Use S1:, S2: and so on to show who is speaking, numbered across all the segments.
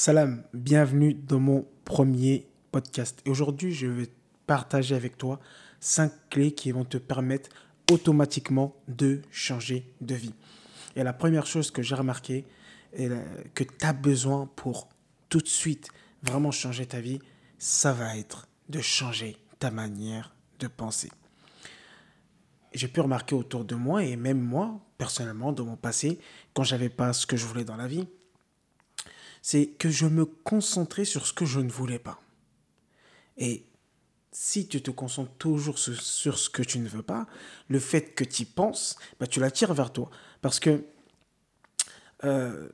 S1: Salam, bienvenue dans mon premier podcast. Et aujourd'hui, je vais partager avec toi cinq clés qui vont te permettre automatiquement de changer de vie. Et la première chose que j'ai remarqué, que tu as besoin pour tout de suite vraiment changer ta vie, ça va être de changer ta manière de penser. J'ai pu remarquer autour de moi, et même moi, personnellement, dans mon passé, quand j'avais pas ce que je voulais dans la vie, c'est que je me concentrais sur ce que je ne voulais pas. Et si tu te concentres toujours sur, ce que tu ne veux pas, le fait que tu y penses, bah, tu l'attires vers toi. Parce que euh,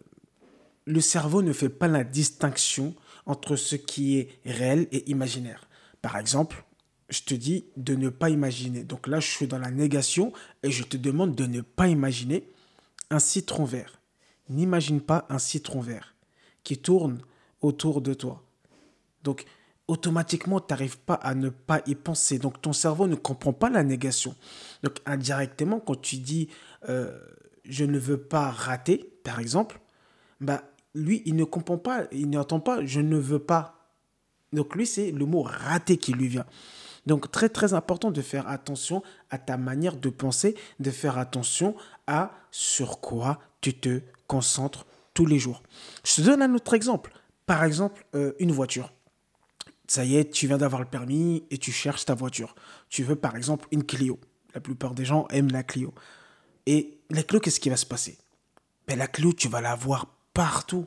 S1: le cerveau ne fait pas la distinction entre ce qui est réel et imaginaire. Par exemple, je te dis de ne pas imaginer. Donc là, je suis dans la négation et je te demande de ne pas imaginer un citron vert. N'imagine pas un citron vert qui tourne autour de toi. Donc, automatiquement, tu n'arrives pas à ne pas y penser. Donc, ton cerveau ne comprend pas la négation. Donc, indirectement, quand tu dis euh, je ne veux pas rater, par exemple, bah, lui, il ne comprend pas, il n'entend pas je ne veux pas. Donc, lui, c'est le mot rater qui lui vient. Donc, très, très important de faire attention à ta manière de penser, de faire attention à sur quoi tu te concentres tous les jours. Je te donne un autre exemple. Par exemple, euh, une voiture. Ça y est, tu viens d'avoir le permis et tu cherches ta voiture. Tu veux par exemple une Clio. La plupart des gens aiment la Clio. Et la Clio, qu'est-ce qui va se passer? Ben, La Clio, tu vas la voir partout.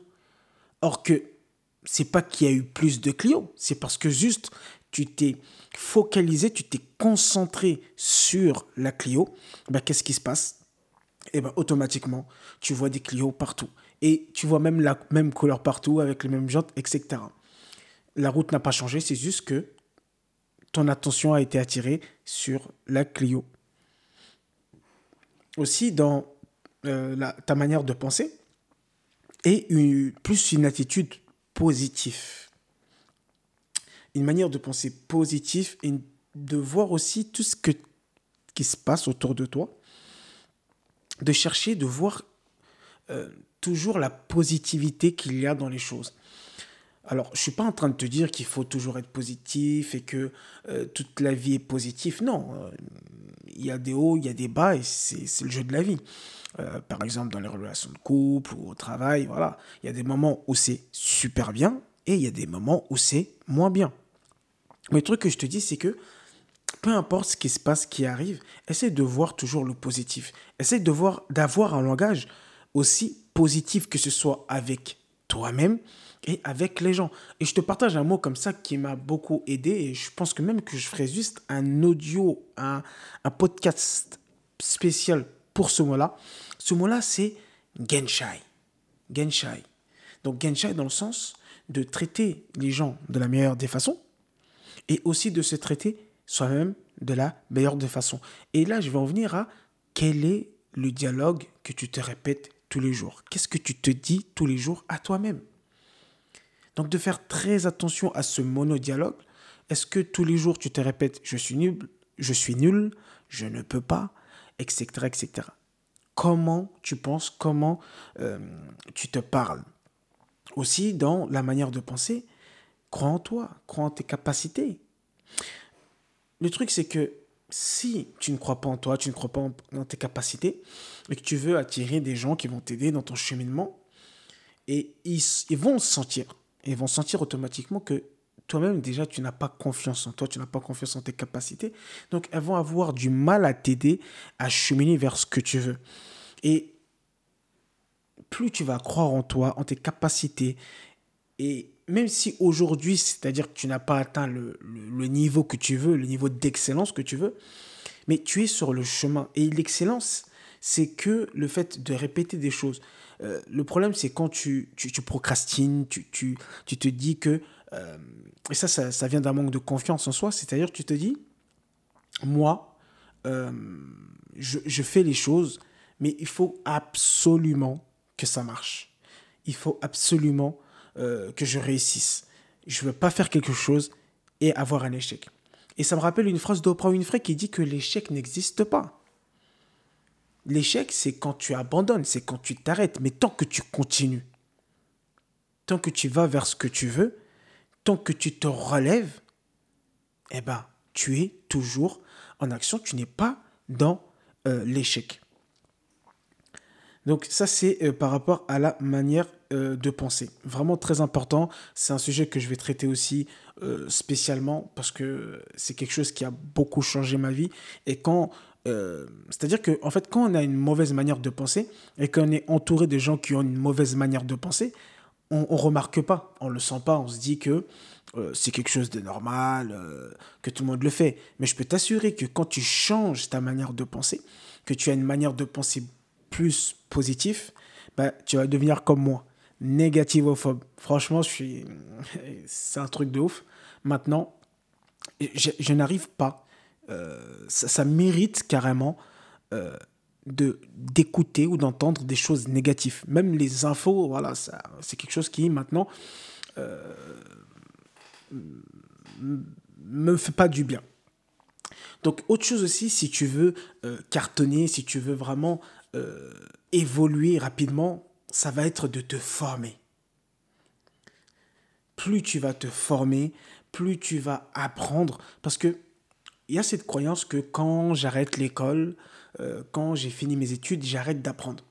S1: Or que c'est pas qu'il y a eu plus de Clio, c'est parce que juste tu t'es focalisé, tu t'es concentré sur la Clio. Ben, qu'est-ce qui se passe? Eh ben, automatiquement, tu vois des Clio partout et tu vois même la même couleur partout avec les mêmes jantes, etc. La route n'a pas changé, c'est juste que ton attention a été attirée sur la Clio. Aussi, dans euh, ta manière de penser, et plus une attitude positive. Une manière de penser positive et de voir aussi tout ce que, qui se passe autour de toi. De chercher, de voir euh, toujours la positivité qu'il y a dans les choses. Alors, je suis pas en train de te dire qu'il faut toujours être positif et que euh, toute la vie est positive. Non, euh, il y a des hauts, il y a des bas et c'est le jeu de la vie. par exemple, dans les relations de couple ou au travail, voilà, il y a des moments où c'est super bien et il y a des moments où c'est moins bien. Mais le truc que je te dis, c'est que peu importe ce qui se passe, qui arrive, essaie de voir toujours le positif. Essaie de voir, d'avoir un langage aussi positif que ce soit avec toi-même et avec les gens. Et je te partage un mot comme ça qui m'a beaucoup aidé et je pense que même que je ferai juste un audio, un, un podcast spécial pour ce mot-là. Ce mot-là, c'est Genshai. Genshai. Donc Genshai dans le sens de traiter les gens de la meilleure des façons et aussi de se traiter soi-même de la meilleure des façons. Et là, je vais en venir à quel est le dialogue que tu te répètes tous les jours Qu'est-ce que tu te dis tous les jours à toi-même? Donc de faire très attention à ce monodialogue. Est-ce que tous les jours tu te répètes je suis nul, je suis nul, je ne peux pas, etc. etc. Comment tu penses, comment euh, tu te parles? Aussi dans la manière de penser, crois en toi, crois en tes capacités. Le truc c'est que si tu ne crois pas en toi, tu ne crois pas en, tes capacités, et que tu veux attirer des gens qui vont t'aider dans ton cheminement, et ils, vont sentir, ils vont sentir automatiquement que toi-même déjà tu n'as pas confiance en toi, tu n'as pas confiance en tes capacités, donc elles vont avoir du mal à t'aider à cheminer vers ce que tu veux. Et plus tu vas croire en toi, en tes capacités, et même si aujourd'hui, c'est-à-dire que tu n'as pas atteint le, niveau que tu veux, le niveau d'excellence que tu veux, mais tu es sur le chemin. Et l'excellence, c'est que le fait de répéter des choses. Euh, le problème, c'est quand tu, tu, procrastines, tu, tu, tu, te dis que... Euh, et ça, ça, vient d'un manque de confiance en soi, c'est-à-dire tu te dis, moi, euh, je, je fais les choses, mais il faut absolument que ça marche. Il faut absolument euh, que je réussisse. Je ne veux pas faire quelque chose et avoir un échec. Et ça me rappelle une phrase d'Oprah Winfrey qui dit que l'échec n'existe pas. L'échec, c'est quand tu abandonnes, c'est quand tu t'arrêtes, mais tant que tu continues. tant que tu vas vers ce que tu veux, tant que tu te relèves, eh ben, tu es toujours en action, tu n'es pas dans euh, l'échec. Donc ça, c'est euh, par rapport à la manière euh, de penser. Vraiment très important. C'est un sujet que je vais traiter aussi spécialement parce que c'est quelque chose qui a beaucoup changé ma vie. Et quand... C'est-à-dire que, en fait, quand on a une mauvaise manière de penser et qu'on est entouré de gens qui ont une mauvaise manière de penser, on ne remarque pas, on ne le sent pas, on se dit que euh, c'est quelque chose de normal, euh, que tout le monde le fait. Mais je peux t'assurer que quand tu changes ta manière de penser, que tu as une manière de penser plus positive, bah, tu vas devenir comme moi, négativophobe. Franchement, je suis... c'est un truc de ouf. Maintenant, je, n'arrive pas. Euh, ça, mérite carrément de d'écouter ou d'entendre des choses négatives. Même les infos, voilà, c'est quelque chose qui maintenant me fait pas du bien. Donc autre chose aussi, si tu veux euh, cartonner, si tu veux vraiment euh, évoluer rapidement, ça va être de te former. Plus tu vas te former, plus tu vas apprendre, parce que il y a cette croyance que quand j'arrête l'école, euh, quand j'ai fini mes études, j'arrête d'apprendre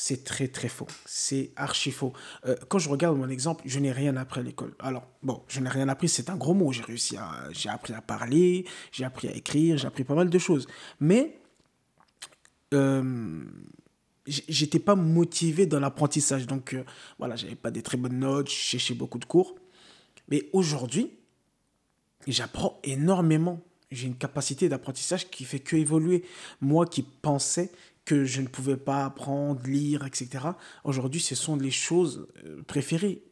S1: c'est très très faux. C'est archi faux. Euh, quand je regarde mon exemple, je n'ai rien appris à l'école. Alors, bon, je n'ai rien appris, c'est un gros mot. J'ai réussi à. J'ai appris à parler, j'ai appris à écrire, j'ai appris pas mal de choses. Mais. Euh, j'étais pas motivé dans l'apprentissage. Donc, euh, voilà, j'avais pas des très bonnes notes, je cherchais beaucoup de cours. Mais aujourd'hui, j'apprends énormément. J'ai une capacité d'apprentissage qui fait que évoluer. Moi qui pensais que je ne pouvais pas apprendre, lire, etc. Aujourd'hui, ce sont les choses euh, préférées.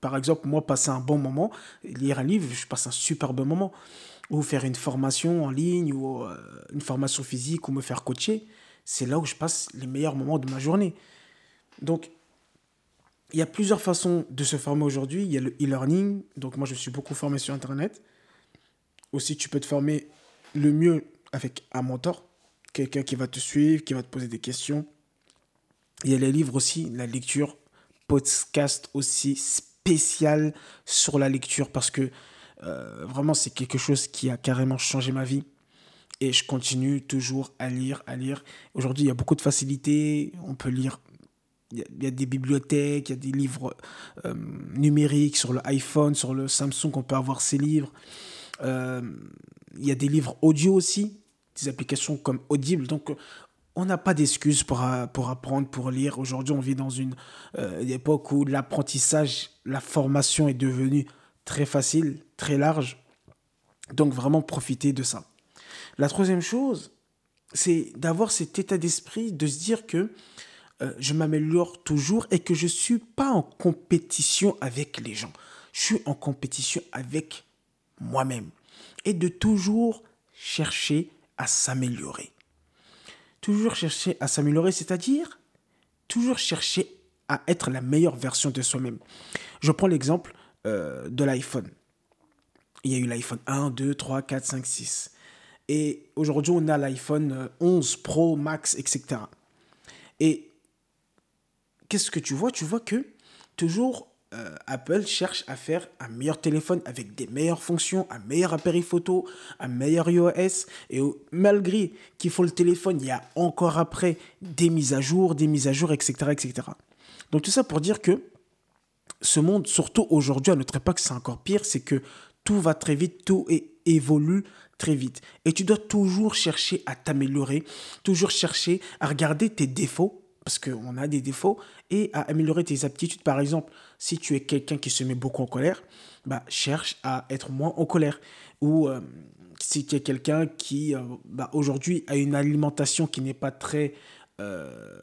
S1: Par exemple, moi, passer un bon moment, lire un livre, je passe un super bon moment. Ou faire une formation en ligne, ou euh, une formation physique, ou me faire coacher, c'est là où je passe les meilleurs moments de ma journée. Donc, il y a plusieurs façons de se former aujourd'hui. Il y a le e-learning. Donc, moi, je suis beaucoup formé sur Internet. Aussi, tu peux te former le mieux avec un mentor quelqu'un qui va te suivre, qui va te poser des questions. Il y a les livres aussi, la lecture, podcast aussi spécial sur la lecture parce que euh, vraiment c'est quelque chose qui a carrément changé ma vie. Et je continue toujours à lire, à lire. Aujourd'hui, il y a beaucoup de facilité. On peut lire. Il y, a, des bibliothèques, il y a des livres euh, numériques sur le iPhone, sur le Samsung, on peut avoir ces livres. Euh, il y a des livres audio aussi des applications comme Audible. Donc, on n'a pas d'excuses pour, pour apprendre, pour lire. Aujourd'hui, on vit dans une, époque où l'apprentissage, la formation est devenue très facile, très large. Donc, vraiment profiter de ça. La troisième chose, c'est d'avoir cet état d'esprit, de se dire que euh, je m'améliore toujours et que je ne suis pas en compétition avec les gens. Je suis en compétition avec moi-même. Et de toujours chercher à s'améliorer. Toujours chercher à s'améliorer, c'est-à-dire toujours chercher à être la meilleure version de soi-même. Je prends l'exemple euh, de l'iPhone. Il y a eu l'iPhone 1, 2, 3, 4, 5, 6. Et aujourd'hui, on a l'iPhone 11 euh, Pro, Max, etc. Et qu'est-ce que tu vois? Tu vois que toujours euh, Apple cherche à faire un meilleur téléphone avec des meilleures fonctions, un meilleur appareil photo, un meilleur iOS. Et malgré qu'il faut le téléphone, il y a encore après des mises à jour, des mises à jour, etc. etc. Donc tout ça pour dire que ce monde, surtout aujourd'hui, à notre époque, c'est encore pire, c'est que tout va très vite, tout évolue très vite. Et tu dois toujours chercher à t'améliorer, toujours chercher à regarder tes défauts parce qu'on a des défauts, et à améliorer tes aptitudes. Par exemple, si tu es quelqu'un qui se met beaucoup en colère, bah, cherche à être moins en colère. Ou euh, si tu es quelqu'un qui, euh, bah, aujourd'hui, a une alimentation qui n'est pas très euh,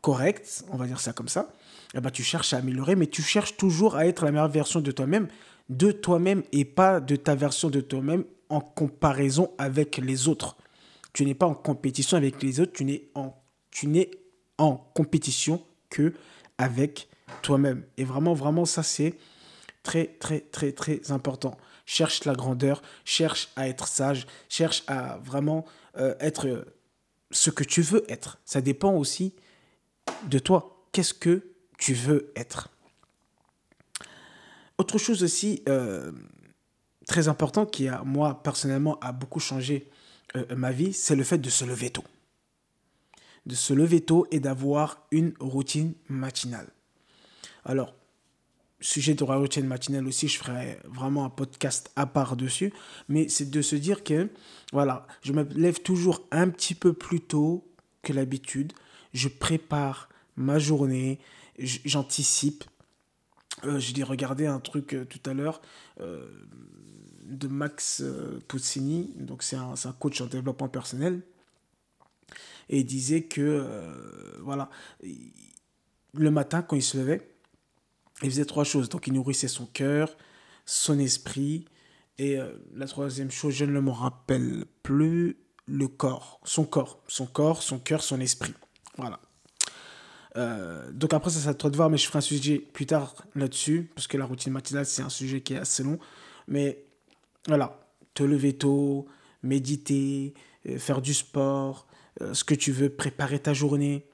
S1: correcte, on va dire ça comme ça, eh bah, tu cherches à améliorer, mais tu cherches toujours à être la meilleure version de toi-même, de toi-même, et pas de ta version de toi-même en comparaison avec les autres. Tu n'es pas en compétition avec les autres, tu n'es en tu n'es en compétition que avec toi-même. Et vraiment, vraiment, ça, c'est très, très, très, très important. Cherche la grandeur, cherche à être sage, cherche à vraiment euh, être ce que tu veux être. Ça dépend aussi de toi. Qu'est-ce que tu veux être. Autre chose aussi euh, très important qui a, moi, personnellement, a beaucoup changé euh, ma vie, c'est le fait de se lever tôt. De se lever tôt et d'avoir une routine matinale. Alors, sujet de la routine matinale aussi, je ferai vraiment un podcast à part dessus, mais c'est de se dire que, voilà, je me lève toujours un petit peu plus tôt que l'habitude, je prépare ma journée, j'anticipe. Euh, J'ai regardé un truc euh, tout à l'heure euh, de Max Puccini, donc c'est un, un, coach en développement personnel, et il disait que, voilà, le matin quand il se levait, il faisait trois choses. Donc il nourrissait son cœur, son esprit, et la troisième chose, je ne me rappelle plus, le corps, son corps, son corps, son cœur, son esprit. Voilà. Euh, donc après, ça, c'est à toi de voir, mais je ferai un sujet plus tard là-dessus, parce que la routine matinale, c'est un sujet qui est assez long. Mais voilà, te lever tôt, méditer, euh, faire du sport, euh, ce que tu veux, préparer ta journée.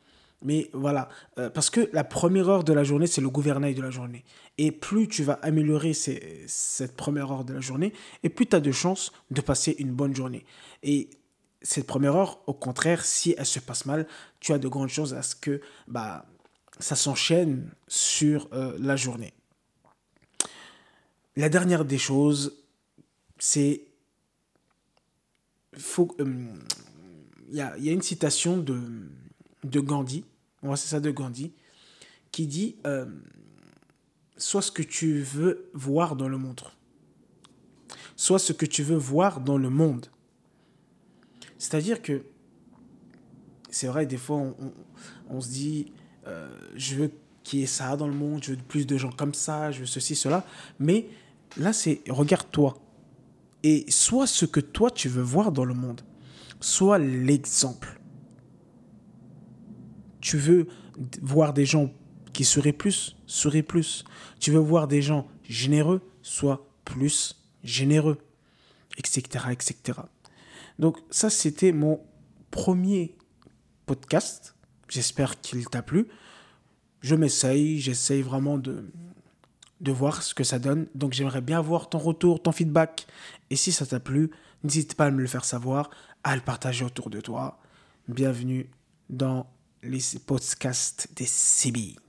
S1: Mais voilà, parce que la première heure de la journée, c'est le gouvernail de la journée. Et plus tu vas améliorer cette première heure de la journée, et plus tu as de chances de passer une bonne journée. Et cette première heure, au contraire, si elle se passe mal, tu as de grandes chances à ce que bah, ça s'enchaîne sur euh, la journée. La dernière des choses, c'est... Il euh, y, a, y, a, une citation de, de Gandhi, c'est ça de Gandhi, qui dit euh, Sois ce que tu veux voir dans le monde. Sois ce que tu veux voir dans le monde. C'est-à-dire que, c'est vrai, des fois, on, on, se dit, euh, je veux qu'il y ait ça dans le monde, je veux plus de gens comme ça, je veux ceci, cela. Mais là, c'est, regarde-toi. Et sois ce que toi, tu veux voir dans le monde. Sois l'exemple. Tu veux voir des gens qui seraient plus, seraient plus. Tu veux voir des gens généreux, sois plus généreux, etc., etc. Donc ça, c'était mon premier podcast. J'espère qu'il t'a plu. Je m'essaye, j'essaye vraiment de, voir ce que ça donne. Donc j'aimerais bien avoir ton retour, ton feedback. Et si ça t'a plu, n'hésite pas à me le faire savoir, à le partager autour de toi. Bienvenue dans les podcasts des CBI.